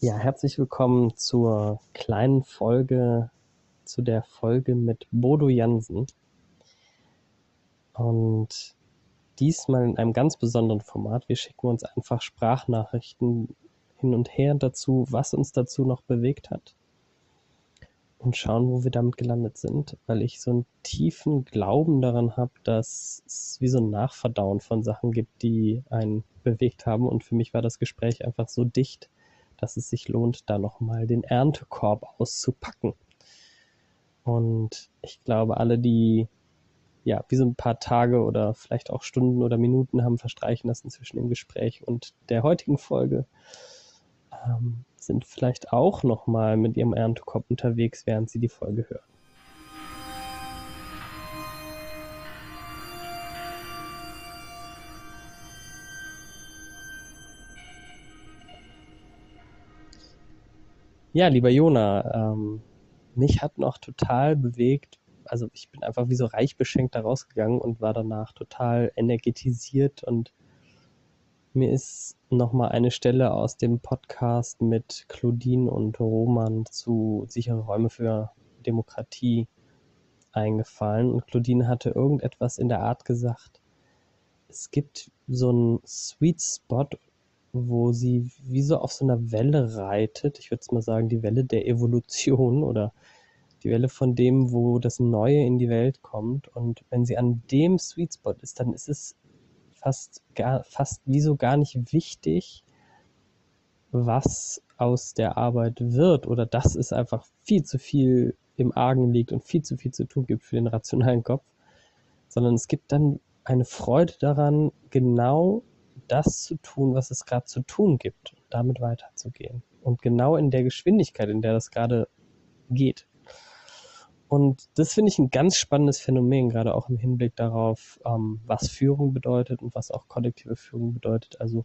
Ja, herzlich willkommen zur kleinen Folge, zu der Folge mit Bodo Jansen. Und diesmal in einem ganz besonderen Format. Wir schicken uns einfach Sprachnachrichten hin und her dazu, was uns dazu noch bewegt hat. Und schauen, wo wir damit gelandet sind, weil ich so einen tiefen Glauben daran habe, dass es wie so ein Nachverdauen von Sachen gibt, die einen bewegt haben. Und für mich war das Gespräch einfach so dicht, dass es sich lohnt, da nochmal den Erntekorb auszupacken. Und ich glaube, alle, die ja, wie so ein paar Tage oder vielleicht auch Stunden oder Minuten haben verstreichen lassen zwischen dem Gespräch und der heutigen Folge, ähm, sind vielleicht auch nochmal mit ihrem Erntekorb unterwegs, während sie die Folge hören. Ja, lieber Jona, ähm, mich hat noch total bewegt, also ich bin einfach wie so reich beschenkt da rausgegangen und war danach total energetisiert und mir ist nochmal eine Stelle aus dem Podcast mit Claudine und Roman zu sichere Räume für Demokratie eingefallen und Claudine hatte irgendetwas in der Art gesagt. Es gibt so einen Sweet Spot, wo sie wie so auf so einer Welle reitet. Ich würde mal sagen, die Welle der Evolution oder die Welle von dem, wo das Neue in die Welt kommt. Und wenn sie an dem Sweet Spot ist, dann ist es fast gar, fast wie so gar nicht wichtig, was aus der Arbeit wird oder dass es einfach viel zu viel im Argen liegt und viel zu viel zu tun gibt für den rationalen Kopf, sondern es gibt dann eine Freude daran, genau das zu tun, was es gerade zu tun gibt, damit weiterzugehen. Und genau in der Geschwindigkeit, in der das gerade geht. Und das finde ich ein ganz spannendes Phänomen, gerade auch im Hinblick darauf, ähm, was Führung bedeutet und was auch kollektive Führung bedeutet. Also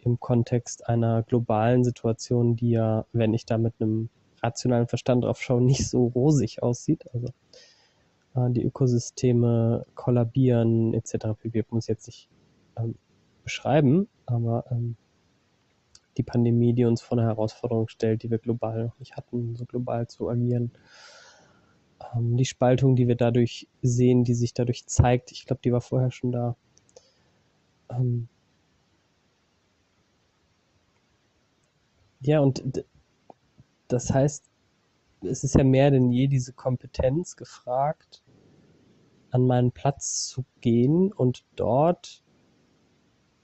im Kontext einer globalen Situation, die ja, wenn ich da mit einem rationalen Verstand drauf schaue, nicht so rosig aussieht. Also äh, die Ökosysteme kollabieren etc. Wir muss jetzt nicht ähm, beschreiben, aber ähm, die Pandemie, die uns vor eine Herausforderung stellt, die wir global noch nicht hatten, so global zu agieren ähm, die Spaltung, die wir dadurch sehen, die sich dadurch zeigt, ich glaube, die war vorher schon da. Ähm ja, und das heißt, es ist ja mehr denn je diese Kompetenz gefragt, an meinen Platz zu gehen und dort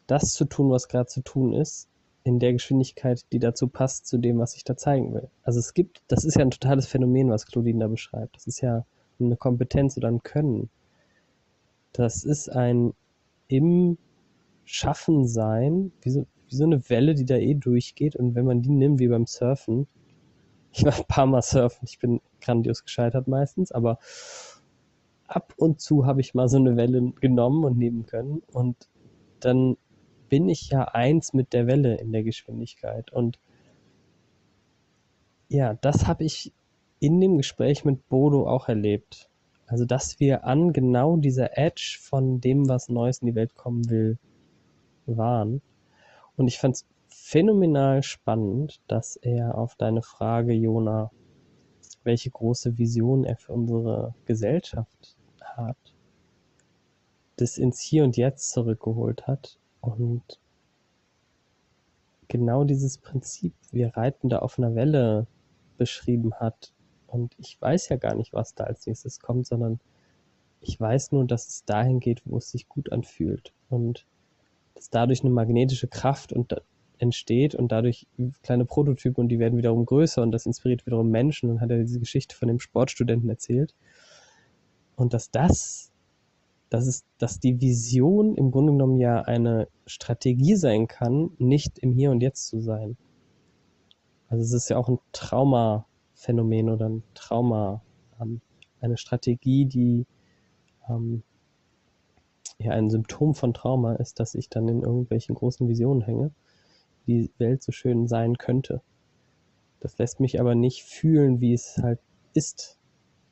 das zu tun, was gerade zu tun ist, in der Geschwindigkeit, die dazu passt, zu dem, was ich da zeigen will. Also es gibt, das ist ja ein totales Phänomen, was Claudine da beschreibt. Das ist ja eine Kompetenz oder ein Können. Das ist ein im Schaffen sein, wie so, wie so eine Welle, die da eh durchgeht. Und wenn man die nimmt, wie beim Surfen, ich war ein paar Mal surfen, ich bin grandios gescheitert meistens, aber ab und zu habe ich mal so eine Welle genommen und nehmen können. Und dann bin ich ja eins mit der Welle in der Geschwindigkeit. Und ja, das habe ich in dem Gespräch mit Bodo auch erlebt. Also, dass wir an genau dieser Edge von dem, was Neues in die Welt kommen will, waren. Und ich fand es phänomenal spannend, dass er auf deine Frage, Jona, welche große Vision er für unsere Gesellschaft hat, das ins Hier und Jetzt zurückgeholt hat und genau dieses Prinzip, wir reiten da auf einer Welle, beschrieben hat. Und ich weiß ja gar nicht, was da als nächstes kommt, sondern ich weiß nur, dass es dahin geht, wo es sich gut anfühlt. Und dass dadurch eine magnetische Kraft und entsteht und dadurch kleine Prototypen und die werden wiederum größer und das inspiriert wiederum Menschen. Und hat er diese Geschichte von dem Sportstudenten erzählt. Und dass das dass es, dass die Vision im Grunde genommen ja eine Strategie sein kann, nicht im Hier und Jetzt zu sein. Also es ist ja auch ein Traumaphänomen oder ein Trauma, ähm, eine Strategie, die ähm, ja ein Symptom von Trauma ist, dass ich dann in irgendwelchen großen Visionen hänge, die Welt so schön sein könnte. Das lässt mich aber nicht fühlen, wie es halt ist.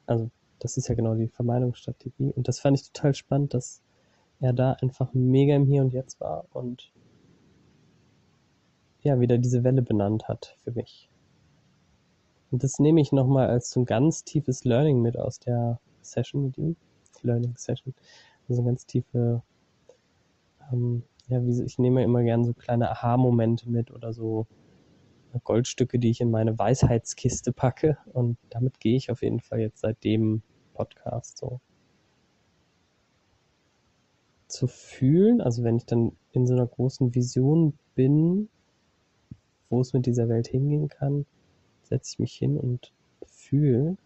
Also das ist ja genau die Vermeidungsstrategie. Und das fand ich total spannend, dass er da einfach mega im Hier und Jetzt war und ja, wieder diese Welle benannt hat für mich. Und das nehme ich nochmal als so ein ganz tiefes Learning mit aus der Session mit ihm. Learning Session. Also ganz tiefe, ähm, ja, wie, ich nehme immer gerne so kleine Aha-Momente mit oder so Goldstücke, die ich in meine Weisheitskiste packe. Und damit gehe ich auf jeden Fall jetzt seit dem Podcast so. Zu fühlen, also wenn ich dann in so einer großen Vision bin, wo es mit dieser Welt hingehen kann, setze ich mich hin und fühle.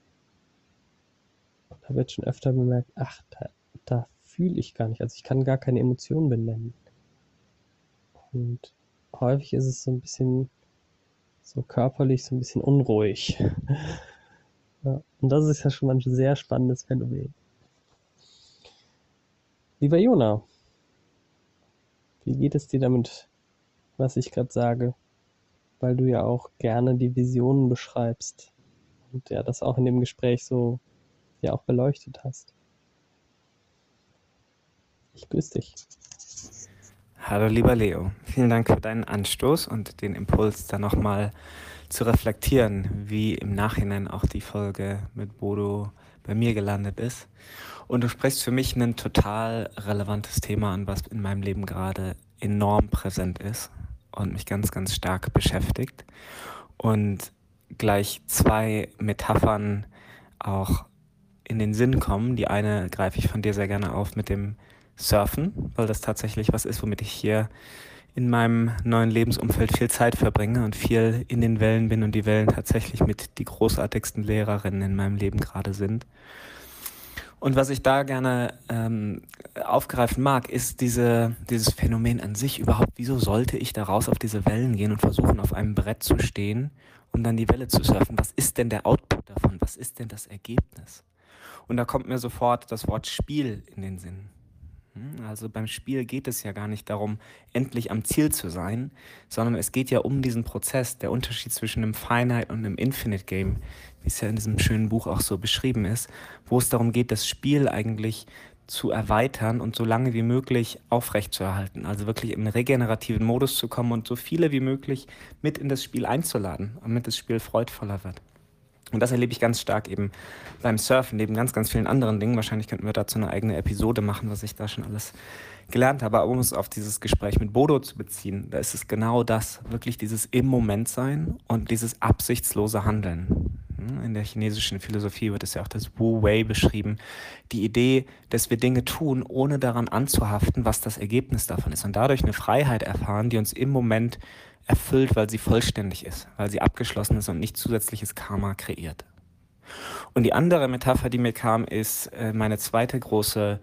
Und da wird schon öfter bemerkt, ach, da, da fühle ich gar nicht. Also ich kann gar keine Emotionen benennen. Und häufig ist es so ein bisschen so körperlich, so ein bisschen unruhig. ja, und das ist ja schon mal ein sehr spannendes Phänomen. Lieber Jona, wie geht es dir damit, was ich gerade sage? Weil du ja auch gerne die Visionen beschreibst und ja das auch in dem Gespräch so ja auch beleuchtet hast. Ich grüße dich. Hallo lieber Leo, vielen Dank für deinen Anstoß und den Impuls, da nochmal zu reflektieren, wie im Nachhinein auch die Folge mit Bodo bei mir gelandet ist. Und du sprichst für mich ein total relevantes Thema an, was in meinem Leben gerade enorm präsent ist und mich ganz, ganz stark beschäftigt. Und gleich zwei Metaphern auch in den Sinn kommen. Die eine greife ich von dir sehr gerne auf mit dem Surfen, weil das tatsächlich was ist, womit ich hier in meinem neuen Lebensumfeld viel Zeit verbringe und viel in den Wellen bin und die Wellen tatsächlich mit die großartigsten Lehrerinnen in meinem Leben gerade sind. Und was ich da gerne ähm, aufgreifen mag, ist diese, dieses Phänomen an sich überhaupt. Wieso sollte ich da raus auf diese Wellen gehen und versuchen, auf einem Brett zu stehen und dann die Welle zu surfen? Was ist denn der Output davon? Was ist denn das Ergebnis? Und da kommt mir sofort das Wort Spiel in den Sinn. Hm, also beim Spiel geht es ja gar nicht darum, endlich am Ziel zu sein, sondern es geht ja um diesen Prozess, der Unterschied zwischen einem Finite und einem Infinite Game, wie es ja in diesem schönen Buch auch so beschrieben ist, wo es darum geht, das Spiel eigentlich zu erweitern und so lange wie möglich aufrechtzuerhalten. Also wirklich in regenerativen Modus zu kommen und so viele wie möglich mit in das Spiel einzuladen, damit das Spiel freudvoller wird. Und das erlebe ich ganz stark eben beim Surfen, neben ganz, ganz vielen anderen Dingen. Wahrscheinlich könnten wir dazu eine eigene Episode machen, was ich da schon alles gelernt habe. Aber um es auf dieses Gespräch mit Bodo zu beziehen, da ist es genau das, wirklich dieses im Moment sein und dieses absichtslose Handeln. Hm, in der chinesischen Philosophie wird es ja auch das Wu Wei beschrieben. Die Idee, dass wir Dinge tun, ohne daran anzuhaften, was das Ergebnis davon ist. Und dadurch eine Freiheit erfahren, die uns im Moment erfüllt, weil sie vollständig ist, weil sie abgeschlossen ist und nicht zusätzliches Karma kreiert. Und die andere Metapher, die mir kam, ist äh, meine zweite große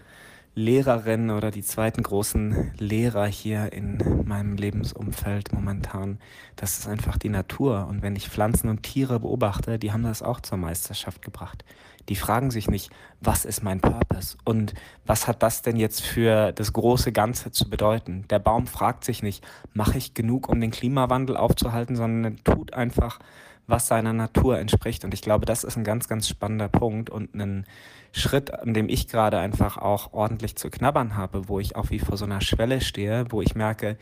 Lehrerin oder die zweiten großen Lehrer hier in meinem Lebensumfeld momentan. Das ist einfach die Natur. Und wenn ich Pflanzen und Tiere beobachte, die haben das auch zur Meisterschaft gebracht. Die fragen sich nicht, was ist mein Purpose und was hat das denn jetzt für das große Ganze zu bedeuten. Der Baum fragt sich nicht, mache ich genug, um den Klimawandel aufzuhalten, sondern tut einfach, was seiner Natur entspricht. Und ich glaube, das ist ein ganz, ganz spannender Punkt und ein Schritt, an dem ich gerade einfach auch ordentlich zu knabbern habe, wo ich auch wie vor so einer Schwelle stehe, wo ich merke,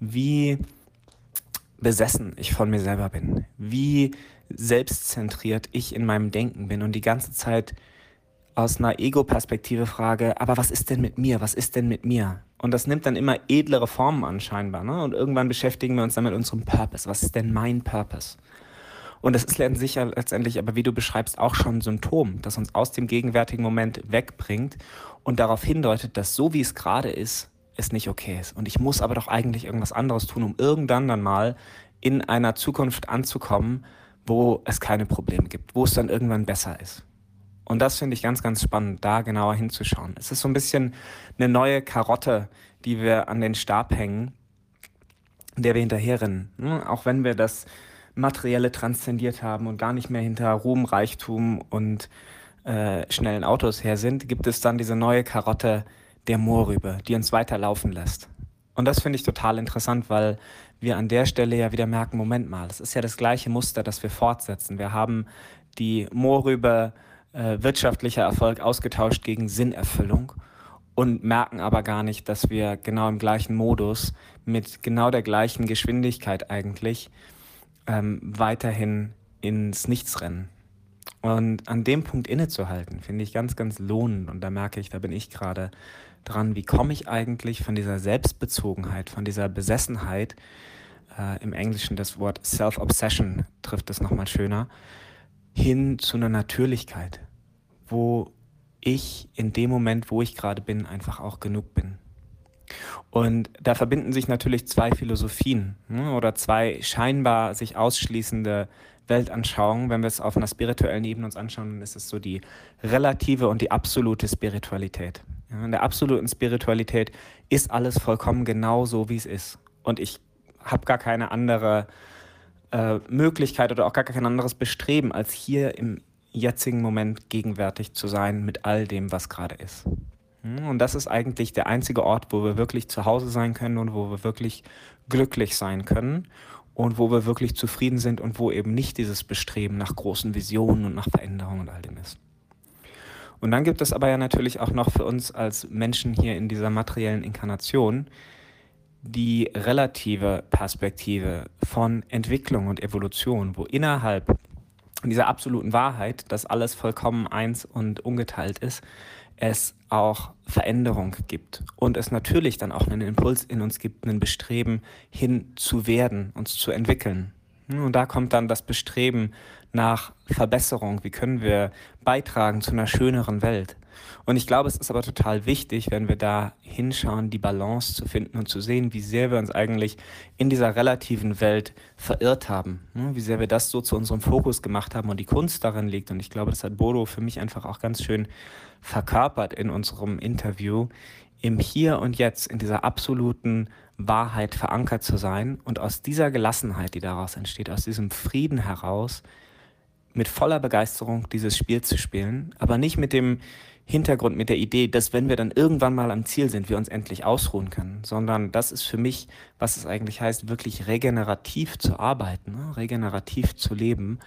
wie besessen ich von mir selber bin, wie selbstzentriert ich in meinem Denken bin und die ganze Zeit aus einer Ego-Perspektive frage, aber was ist denn mit mir? Was ist denn mit mir? Und das nimmt dann immer edlere Formen an scheinbar. Ne? Und irgendwann beschäftigen wir uns dann mit unserem Purpose. Was ist denn mein Purpose? Und das ist sicher letztendlich, aber wie du beschreibst, auch schon ein Symptom, das uns aus dem gegenwärtigen Moment wegbringt und darauf hindeutet, dass so wie es gerade ist, es nicht okay ist. Und ich muss aber doch eigentlich irgendwas anderes tun, um irgendwann dann mal in einer Zukunft anzukommen, wo es keine Probleme gibt, wo es dann irgendwann besser ist. Und das finde ich ganz, ganz spannend, da genauer hinzuschauen. Es ist so ein bisschen eine neue Karotte, die wir an den Stab hängen, der wir hinterherrennen. Auch wenn wir das Materielle transzendiert haben und gar nicht mehr hinter Ruhm, Reichtum und äh, schnellen Autos her sind, gibt es dann diese neue Karotte der Moorrübe, die uns weiterlaufen lässt. Und das finde ich total interessant, weil wir an der Stelle ja wieder merken, Moment mal, es ist ja das gleiche Muster, das wir fortsetzen. Wir haben die Moorrübe äh, wirtschaftlicher Erfolg ausgetauscht gegen Sinnerfüllung. und merken aber gar nicht, dass wir genau im gleichen Modus mit genau der gleichen Geschwindigkeit eigentlich ähm, weiterhin ins Nichts rennen. Und an dem Punkt innezuhalten, finde ich ganz, ganz lohnend. Und da merke ich, da bin ich gerade dran, wie komme ich eigentlich von dieser Selbstbezogenheit, von dieser Besessenheit, äh, im Englischen das Wort Self-Obsession trifft es nochmal schöner, hin zu einer Natürlichkeit, wo ich in dem Moment, wo ich gerade bin, einfach auch genug bin. Und da verbinden sich natürlich zwei Philosophien ne, oder zwei scheinbar sich ausschließende Weltanschauungen. Wenn wir es auf einer spirituellen Ebene uns anschauen, dann ist es so die relative und die absolute Spiritualität. In der absoluten Spiritualität ist alles vollkommen genau so, wie es ist. Und ich habe gar keine andere äh, Möglichkeit oder auch gar kein anderes Bestreben, als hier im jetzigen Moment gegenwärtig zu sein mit all dem, was gerade ist. Hm, und das ist eigentlich der einzige Ort, wo wir wirklich zu Hause sein können und wo wir wirklich glücklich sein können und wo wir wirklich zufrieden sind und wo eben nicht dieses Bestreben nach großen Visionen und nach Veränderungen und all dem ist. Und dann gibt es aber ja natürlich auch noch für uns als Menschen hier in dieser materiellen Inkarnation die relative Perspektive von Entwicklung und Evolution, wo innerhalb dieser absoluten Wahrheit, dass alles vollkommen eins und ungeteilt ist, es auch Veränderung gibt und es natürlich dann auch einen Impuls in uns gibt, einen Bestreben hin zu werden, uns zu entwickeln. Und da kommt dann das Bestreben nach Verbesserung. Wie können wir beitragen zu einer schöneren Welt? Und ich glaube, es ist aber total wichtig, wenn wir da hinschauen, die Balance zu finden und zu sehen, wie sehr wir uns eigentlich in dieser relativen Welt verirrt haben. Wie sehr wir das so zu unserem Fokus gemacht haben und die Kunst darin liegt. Und ich glaube, das hat Bodo für mich einfach auch ganz schön verkörpert in unserem Interview, im Hier und Jetzt, in dieser absoluten Wahrheit verankert zu sein und aus dieser Gelassenheit, die daraus entsteht, aus diesem Frieden heraus, mit voller Begeisterung dieses Spiel zu spielen, aber nicht mit dem Hintergrund, mit der Idee, dass wenn wir dann irgendwann mal am Ziel sind, wir uns endlich ausruhen können, sondern das ist für mich, was es eigentlich heißt, wirklich regenerativ zu arbeiten, ne? regenerativ zu leben,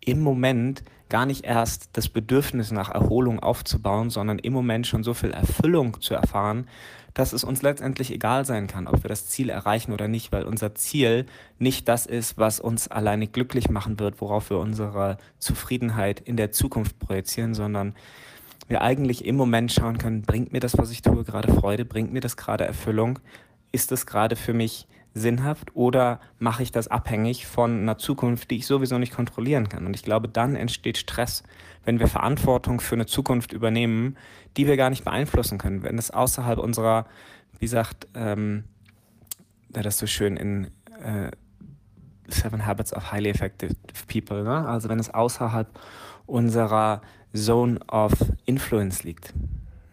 im Moment gar nicht erst das Bedürfnis nach Erholung aufzubauen, sondern im Moment schon so viel Erfüllung zu erfahren, dass es uns letztendlich egal sein kann, ob wir das Ziel erreichen oder nicht, weil unser Ziel nicht das ist, was uns alleine glücklich machen wird, worauf wir unsere Zufriedenheit in der Zukunft projizieren, sondern wir eigentlich im Moment schauen können, bringt mir das, was ich tue, gerade Freude, bringt mir das gerade Erfüllung, ist das gerade für mich sinnhaft oder mache ich das abhängig von einer Zukunft, die ich sowieso nicht kontrollieren kann? Und ich glaube, dann entsteht Stress, wenn wir Verantwortung für eine Zukunft übernehmen, die wir gar nicht beeinflussen können. Wenn es außerhalb unserer, wie sagt, ähm, das so schön in äh, Seven Habits of Highly Effective People, ne? also wenn es außerhalb unserer Zone of Influence liegt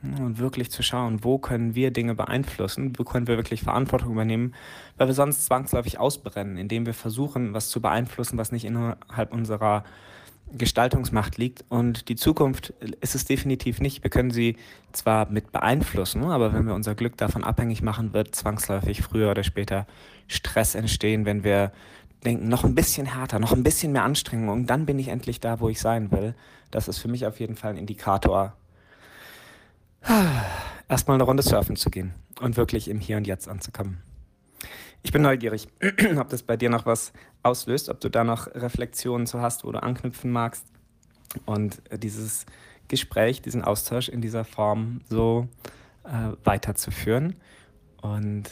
und wirklich zu schauen, wo können wir Dinge beeinflussen, wo können wir wirklich Verantwortung übernehmen, weil wir sonst zwangsläufig ausbrennen, indem wir versuchen, was zu beeinflussen, was nicht innerhalb unserer Gestaltungsmacht liegt. Und die Zukunft ist es definitiv nicht. Wir können sie zwar mit beeinflussen, aber wenn wir unser Glück davon abhängig machen, wird zwangsläufig früher oder später Stress entstehen, wenn wir denken, noch ein bisschen härter, noch ein bisschen mehr Anstrengung dann bin ich endlich da, wo ich sein will. Das ist für mich auf jeden Fall ein Indikator erstmal eine Runde surfen zu gehen und wirklich im Hier und Jetzt anzukommen. Ich bin neugierig, ob das bei dir noch was auslöst, ob du da noch Reflexionen zu hast, wo du anknüpfen magst und dieses Gespräch, diesen Austausch in dieser Form so äh, weiterzuführen. Und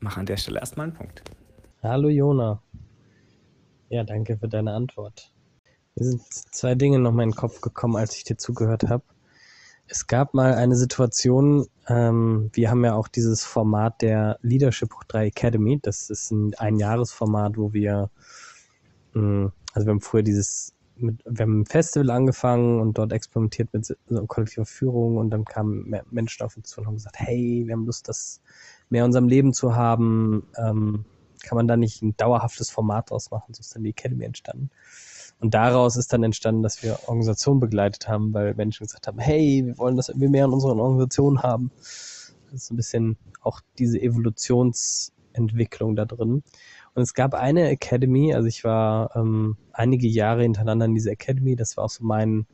mache an der Stelle erstmal einen Punkt. Hallo Jona. Ja, danke für deine Antwort. Mir sind zwei Dinge noch mal in den Kopf gekommen, als ich dir zugehört habe. Es gab mal eine Situation, ähm, wir haben ja auch dieses Format der Leadership Hoch 3 Academy. Das ist ein Einjahresformat, wo wir, mh, hm, also wir haben früher dieses, mit, wir haben ein Festival angefangen und dort experimentiert mit so kollektiver Führung und dann kamen Menschen auf uns zu und haben gesagt, hey, wir haben Lust, das mehr in unserem Leben zu haben. Ähm, kann man da nicht ein dauerhaftes Format draus machen? So ist dann die Academy entstanden. Und daraus ist dann entstanden, dass wir Organisationen begleitet haben, weil Menschen gesagt haben, hey, wir wollen das irgendwie mehr in unseren Organisationen haben. Das ist ein bisschen auch diese Evolutionsentwicklung da drin. Und es gab eine Academy, also ich war ähm, einige Jahre hintereinander in dieser Academy, das war auch so mein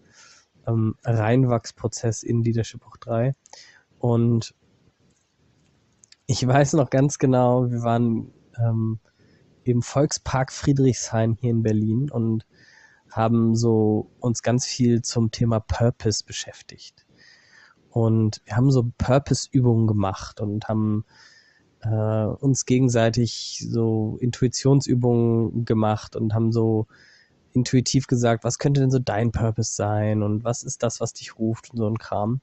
ähm, Reinwachsprozess in Leadership Hoch 3. Und ich weiß noch ganz genau, wir waren ähm, im Volkspark Friedrichshain hier in Berlin und haben so uns ganz viel zum Thema Purpose beschäftigt. Und wir haben so Purpose-Übungen gemacht und haben äh, uns gegenseitig so Intuitionsübungen gemacht und haben so intuitiv gesagt, was könnte denn so dein Purpose sein und was ist das, was dich ruft und so ein Kram.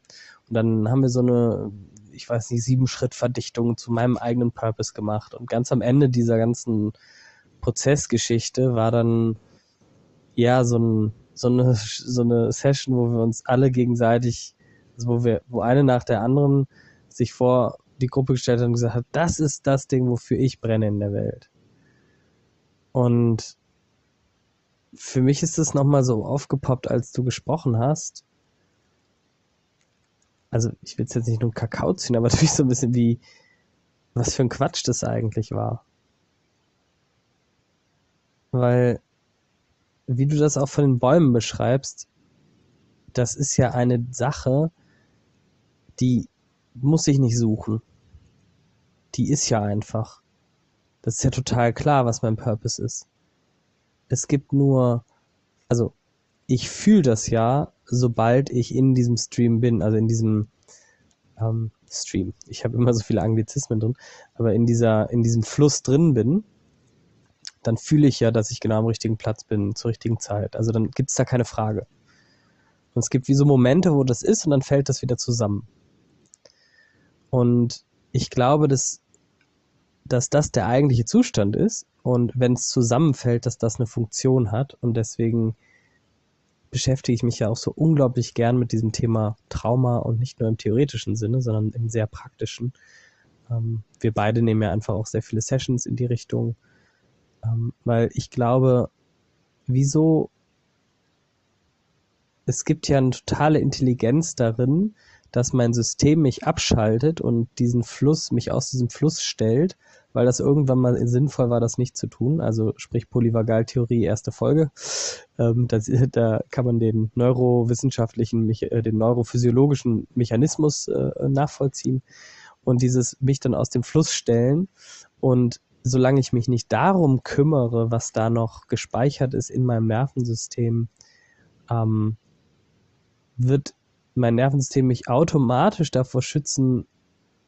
Und dann haben wir so eine, ich weiß nicht, sieben Schritt Verdichtung zu meinem eigenen Purpose gemacht. Und ganz am Ende dieser ganzen Prozessgeschichte war dann ja so, ein, so, eine, so eine Session, wo wir uns alle gegenseitig, also wo wir, wo eine nach der anderen sich vor die Gruppe gestellt hat und gesagt hat, das ist das Ding, wofür ich brenne in der Welt. Und für mich ist es nochmal so aufgepoppt, als du gesprochen hast. Also ich will es jetzt nicht nur Kakao ziehen, aber natürlich so ein bisschen wie, was für ein Quatsch das eigentlich war. Weil wie du das auch von den Bäumen beschreibst, das ist ja eine Sache, die muss ich nicht suchen. Die ist ja einfach. Das ist ja total klar, was mein Purpose ist. Es gibt nur, also ich fühle das ja, sobald ich in diesem Stream bin, also in diesem ähm, Stream. Ich habe immer so viele Anglizismen drin, aber in dieser, in diesem Fluss drin bin, dann fühle ich ja, dass ich genau am richtigen Platz bin, zur richtigen Zeit. Also dann gibt es da keine Frage. Und es gibt wie so Momente, wo das ist und dann fällt das wieder zusammen. Und ich glaube, dass, dass das der eigentliche Zustand ist und wenn es zusammenfällt, dass das eine Funktion hat und deswegen beschäftige ich mich ja auch so unglaublich gern mit diesem Thema Trauma und nicht nur im theoretischen Sinne, sondern im sehr praktischen. Ähm, wir beide nehmen ja einfach auch sehr viele Sessions in die Richtung ähm, weil ich glaube, wieso es gibt ja eine totale Intelligenz darin, dass mein System mich abschaltet und diesen Fluss, mich aus diesem Fluss stellt, weil das irgendwann mal sinnvoll war, das nicht zu tun. Also sprich Polyvagaltheorie, erste Folge. Ähm, das, da kann man den neurowissenschaftlichen, äh, den neurophysiologischen Mechanismus äh, nachvollziehen und dieses mich dann aus dem Fluss stellen und solange ich mich nicht darum kümmere, was da noch gespeichert ist in meinem Nervensystem, ähm, wird mein Nervensystem mich automatisch davor schützen,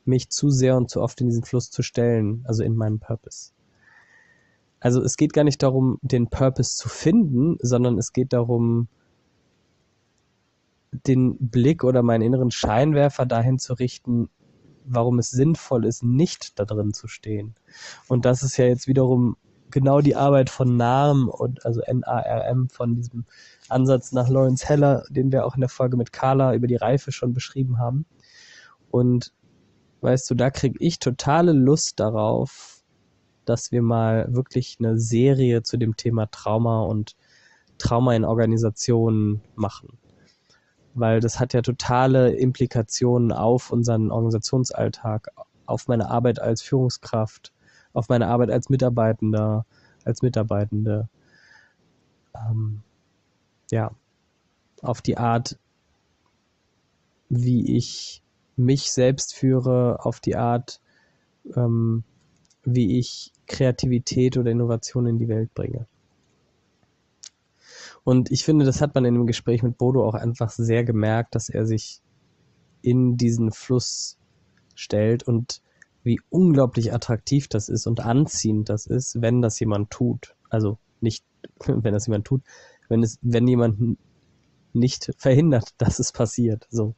mich zu sehr und zu oft in diesen Fluss zu stellen, also in meinem Purpose. Also es geht gar nicht darum, den Purpose zu finden, sondern es geht darum, den Blick oder meinen inneren Scheinwerfer dahin zu richten, warum es sinnvoll ist, nicht da drin zu stehen. Und das ist ja jetzt wiederum genau die Arbeit von NARM und also N-A-R-M von diesem Ansatz nach Lawrence Heller, den wir auch in der Folge mit Carla über die Reife schon beschrieben haben. Und weißt du, da kriege ich totale Lust darauf, dass wir mal wirklich eine Serie zu dem Thema Trauma und Trauma in Organisationen machen weil das hat ja totale Implikationen auf unseren Organisationsalltag, auf meine Arbeit als Führungskraft, auf meine Arbeit als Mitarbeitender, als Mitarbeitende. Ähm, ja, auf die Art, wie ich mich selbst führe, auf die Art, ähm, wie ich Kreativität oder Innovation in die Welt bringe. Und ich finde, das hat man in dem Gespräch mit Bodo auch einfach sehr gemerkt, dass er sich in diesen Fluss stellt und wie unglaublich attraktiv das ist und anziehend das ist, wenn das jemand tut. Also nicht, wenn das jemand tut, wenn es, wenn jemand nicht verhindert, dass es passiert. So.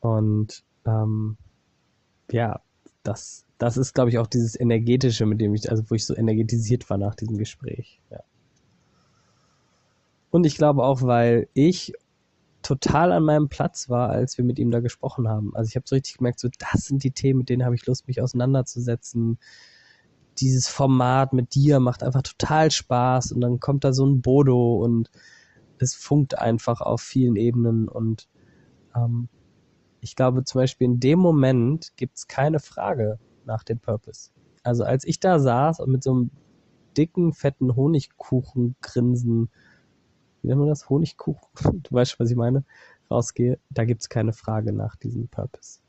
Und ähm, ja, das, das ist, glaube ich, auch dieses Energetische, mit dem ich, also wo ich so energetisiert war nach diesem Gespräch. Ja. Und ich glaube auch, weil ich total an meinem Platz war, als wir mit ihm da gesprochen haben. Also ich habe so richtig gemerkt, so das sind die Themen, mit denen habe ich Lust, mich auseinanderzusetzen. Dieses Format mit dir macht einfach total Spaß und dann kommt da so ein Bodo und es funkt einfach auf vielen Ebenen und ähm, ich glaube zum Beispiel in dem Moment gibt es keine Frage nach dem Purpose. Also als ich da saß und mit so einem dicken, fetten Honigkuchen grinsen wie nennt man das? Honigkuchen, du weißt, was ich meine, rausgehe, da gibt es keine Frage nach diesem Purpose.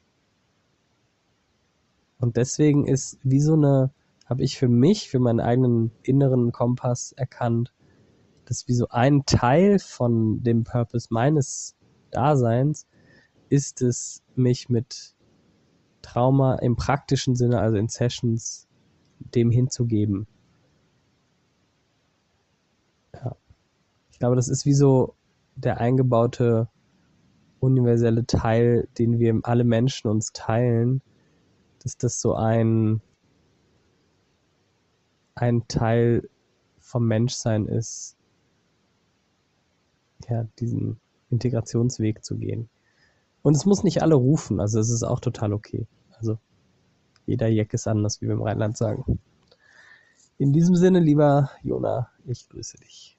Und deswegen ist wie so eine, habe ich für mich, für meinen eigenen inneren Kompass erkannt, dass wie so ein Teil von dem Purpose meines Daseins ist es, mich mit Trauma im praktischen Sinne, also in Sessions, dem hinzugeben. Ja. Ich glaube, das ist wie so der eingebaute universelle Teil, den wir alle Menschen uns teilen, dass das so ein, ein Teil vom Menschsein ist, ja, diesen Integrationsweg zu gehen. Und es muss nicht alle rufen, also es ist auch total okay. Also jeder Jeck ist anders, wie wir im Rheinland sagen. In diesem Sinne, lieber Jona, ich grüße dich.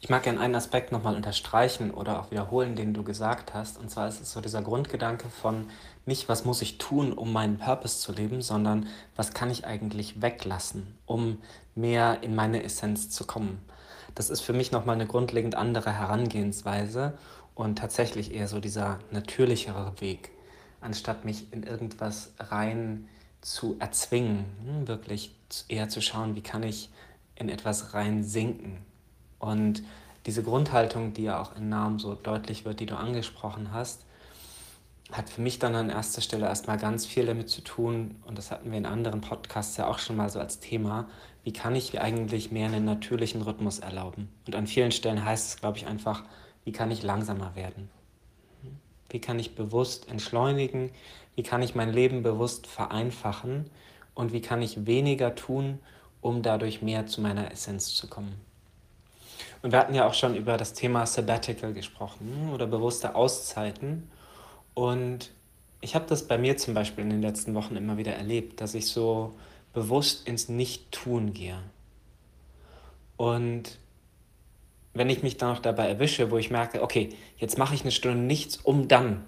Ich mag gerne einen Aspekt nochmal unterstreichen oder auch wiederholen, den du gesagt hast. Und zwar ist es so dieser Grundgedanke von nicht, was muss ich tun, um meinen Purpose zu leben, sondern was kann ich eigentlich weglassen, um mehr in meine Essenz zu kommen. Das ist für mich nochmal eine grundlegend andere Herangehensweise und tatsächlich eher so dieser natürlichere Weg, anstatt mich in irgendwas rein zu erzwingen, hm, wirklich eher zu schauen, wie kann ich in etwas rein sinken. Und diese Grundhaltung, die ja auch in Namen so deutlich wird, die du angesprochen hast, hat für mich dann an erster Stelle erstmal ganz viel damit zu tun, und das hatten wir in anderen Podcasts ja auch schon mal so als Thema, wie kann ich eigentlich mehr einen natürlichen Rhythmus erlauben? Und an vielen Stellen heißt es, glaube ich, einfach, wie kann ich langsamer werden? Wie kann ich bewusst entschleunigen? Wie kann ich mein Leben bewusst vereinfachen? Und wie kann ich weniger tun, um dadurch mehr zu meiner Essenz zu kommen? Und wir hatten ja auch schon über das Thema Sabbatical gesprochen oder bewusste Auszeiten. Und ich habe das bei mir zum Beispiel in den letzten Wochen immer wieder erlebt, dass ich so bewusst ins Nicht-Tun gehe. Und wenn ich mich dann noch dabei erwische, wo ich merke, okay, jetzt mache ich eine Stunde nichts, um dann,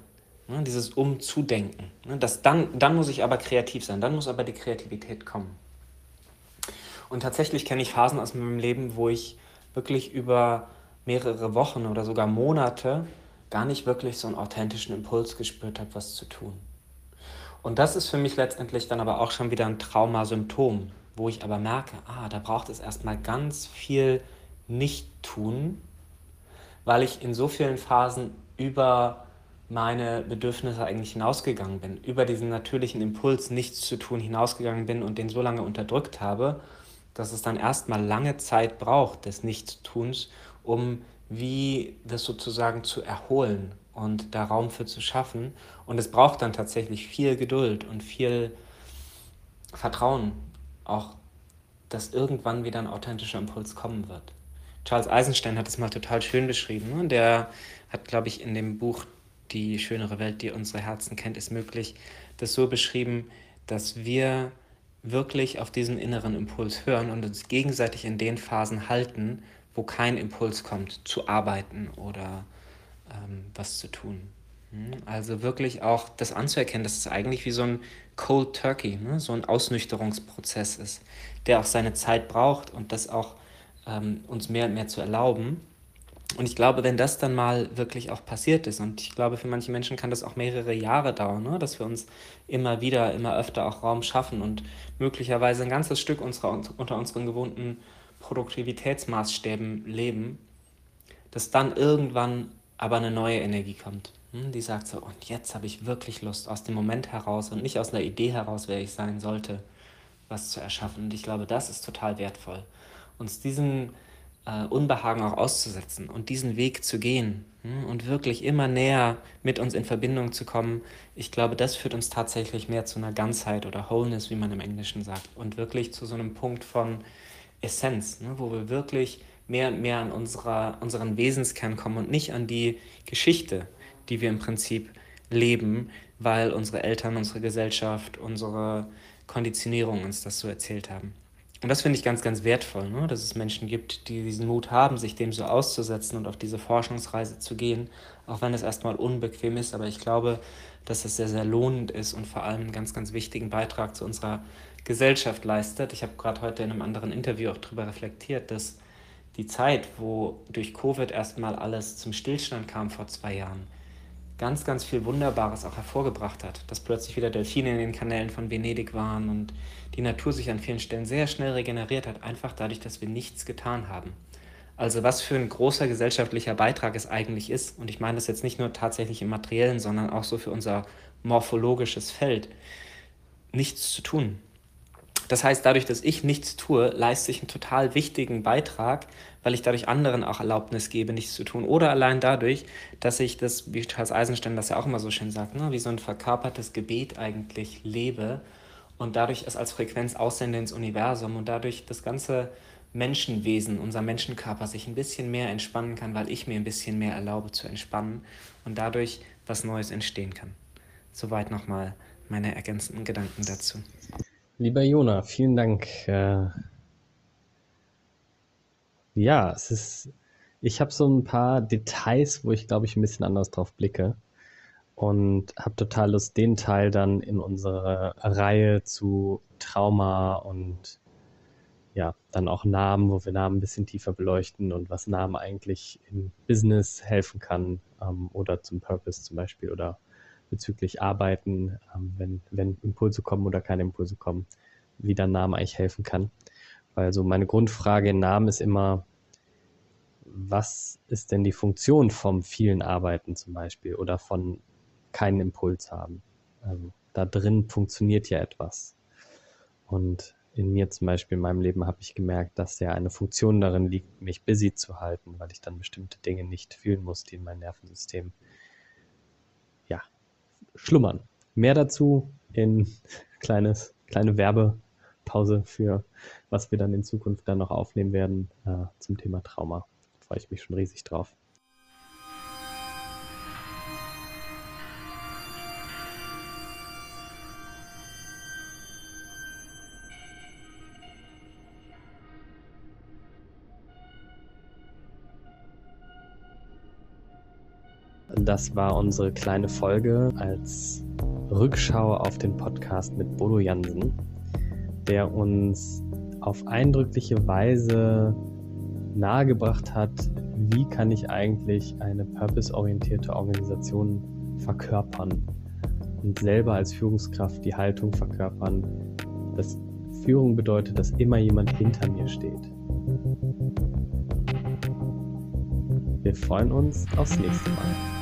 ne, dieses Umzudenken, ne, das dann, dann muss ich aber kreativ sein, dann muss aber die Kreativität kommen. Und tatsächlich kenne ich Phasen aus meinem Leben, wo ich wirklich über mehrere Wochen oder sogar Monate gar nicht wirklich so einen authentischen Impuls gespürt habe, was zu tun. Und das ist für mich letztendlich dann aber auch schon wieder ein Traumasymptom, wo ich aber merke, ah, da braucht es erstmal ganz viel nicht tun, weil ich in so vielen Phasen über meine Bedürfnisse eigentlich hinausgegangen bin, über diesen natürlichen Impuls, nichts zu tun, hinausgegangen bin und den so lange unterdrückt habe, dass es dann erstmal lange Zeit braucht des Nichtstuns, um wie das sozusagen zu erholen und da Raum für zu schaffen. Und es braucht dann tatsächlich viel Geduld und viel Vertrauen, auch dass irgendwann wieder ein authentischer Impuls kommen wird. Charles Eisenstein hat es mal total schön beschrieben. Ne? Der hat, glaube ich, in dem Buch Die schönere Welt, die unsere Herzen kennt, ist möglich, das so beschrieben, dass wir wirklich auf diesen inneren Impuls hören und uns gegenseitig in den Phasen halten, wo kein Impuls kommt, zu arbeiten oder ähm, was zu tun. Hm? Also wirklich auch das anzuerkennen, dass es eigentlich wie so ein Cold Turkey, ne? so ein Ausnüchterungsprozess ist, der auch seine Zeit braucht und das auch ähm, uns mehr und mehr zu erlauben. Und ich glaube, wenn das dann mal wirklich auch passiert ist, und ich glaube, für manche Menschen kann das auch mehrere Jahre dauern, ne? dass wir uns immer wieder, immer öfter auch Raum schaffen und möglicherweise ein ganzes Stück unserer, unter unseren gewohnten Produktivitätsmaßstäben leben, dass dann irgendwann aber eine neue Energie kommt. Hm? Die sagt so, und jetzt habe ich wirklich Lust, aus dem Moment heraus und nicht aus einer Idee heraus, wer ich sein sollte, was zu erschaffen. Und ich glaube, das ist total wertvoll uns diesen äh, Unbehagen auch auszusetzen und diesen Weg zu gehen hm, und wirklich immer näher mit uns in Verbindung zu kommen, ich glaube, das führt uns tatsächlich mehr zu einer Ganzheit oder Wholeness, wie man im Englischen sagt, und wirklich zu so einem Punkt von Essenz, ne, wo wir wirklich mehr und mehr an unserer, unseren Wesenskern kommen und nicht an die Geschichte, die wir im Prinzip leben, weil unsere Eltern, unsere Gesellschaft, unsere Konditionierung uns das so erzählt haben. Und das finde ich ganz, ganz wertvoll, ne? dass es Menschen gibt, die diesen Mut haben, sich dem so auszusetzen und auf diese Forschungsreise zu gehen, auch wenn es erstmal unbequem ist. Aber ich glaube, dass es sehr, sehr lohnend ist und vor allem einen ganz, ganz wichtigen Beitrag zu unserer Gesellschaft leistet. Ich habe gerade heute in einem anderen Interview auch darüber reflektiert, dass die Zeit, wo durch Covid erstmal alles zum Stillstand kam vor zwei Jahren, ganz, ganz viel Wunderbares auch hervorgebracht hat. Dass plötzlich wieder Delfine in den Kanälen von Venedig waren und die Natur sich an vielen Stellen sehr schnell regeneriert hat, einfach dadurch, dass wir nichts getan haben. Also was für ein großer gesellschaftlicher Beitrag es eigentlich ist. Und ich meine das jetzt nicht nur tatsächlich im materiellen, sondern auch so für unser morphologisches Feld. Nichts zu tun. Das heißt, dadurch, dass ich nichts tue, leiste ich einen total wichtigen Beitrag, weil ich dadurch anderen auch Erlaubnis gebe, nichts zu tun. Oder allein dadurch, dass ich das, wie Charles Eisenstein das ja auch immer so schön sagt, ne, wie so ein verkörpertes Gebet eigentlich lebe und dadurch es als Frequenz aussende ins Universum und dadurch das ganze Menschenwesen, unser Menschenkörper sich ein bisschen mehr entspannen kann, weil ich mir ein bisschen mehr erlaube zu entspannen und dadurch was Neues entstehen kann. Soweit nochmal meine ergänzenden Gedanken dazu. Lieber Jona, vielen Dank. Äh, ja, es ist, ich habe so ein paar Details, wo ich glaube ich ein bisschen anders drauf blicke und habe total Lust, den Teil dann in unsere Reihe zu Trauma und ja, dann auch Namen, wo wir Namen ein bisschen tiefer beleuchten und was Namen eigentlich im Business helfen kann ähm, oder zum Purpose zum Beispiel oder bezüglich Arbeiten, ähm, wenn, wenn Impulse kommen oder keine Impulse kommen, wie der Name eigentlich helfen kann. Weil so meine Grundfrage in Namen ist immer, was ist denn die Funktion vom vielen Arbeiten zum Beispiel oder von keinen Impuls haben? Ähm, da drin funktioniert ja etwas. Und in mir zum Beispiel in meinem Leben habe ich gemerkt, dass ja eine Funktion darin liegt, mich busy zu halten, weil ich dann bestimmte Dinge nicht fühlen muss, die in mein Nervensystem ja, schlummern. Mehr dazu in kleines, kleine Werbepause für was wir dann in Zukunft dann noch aufnehmen werden äh, zum Thema Trauma. Da freue ich mich schon riesig drauf. Das war unsere kleine Folge als Rückschau auf den Podcast mit Bodo Jansen, der uns auf eindrückliche Weise nahegebracht hat, wie kann ich eigentlich eine purpose-orientierte Organisation verkörpern und selber als Führungskraft die Haltung verkörpern, dass Führung bedeutet, dass immer jemand hinter mir steht. Wir freuen uns aufs nächste Mal.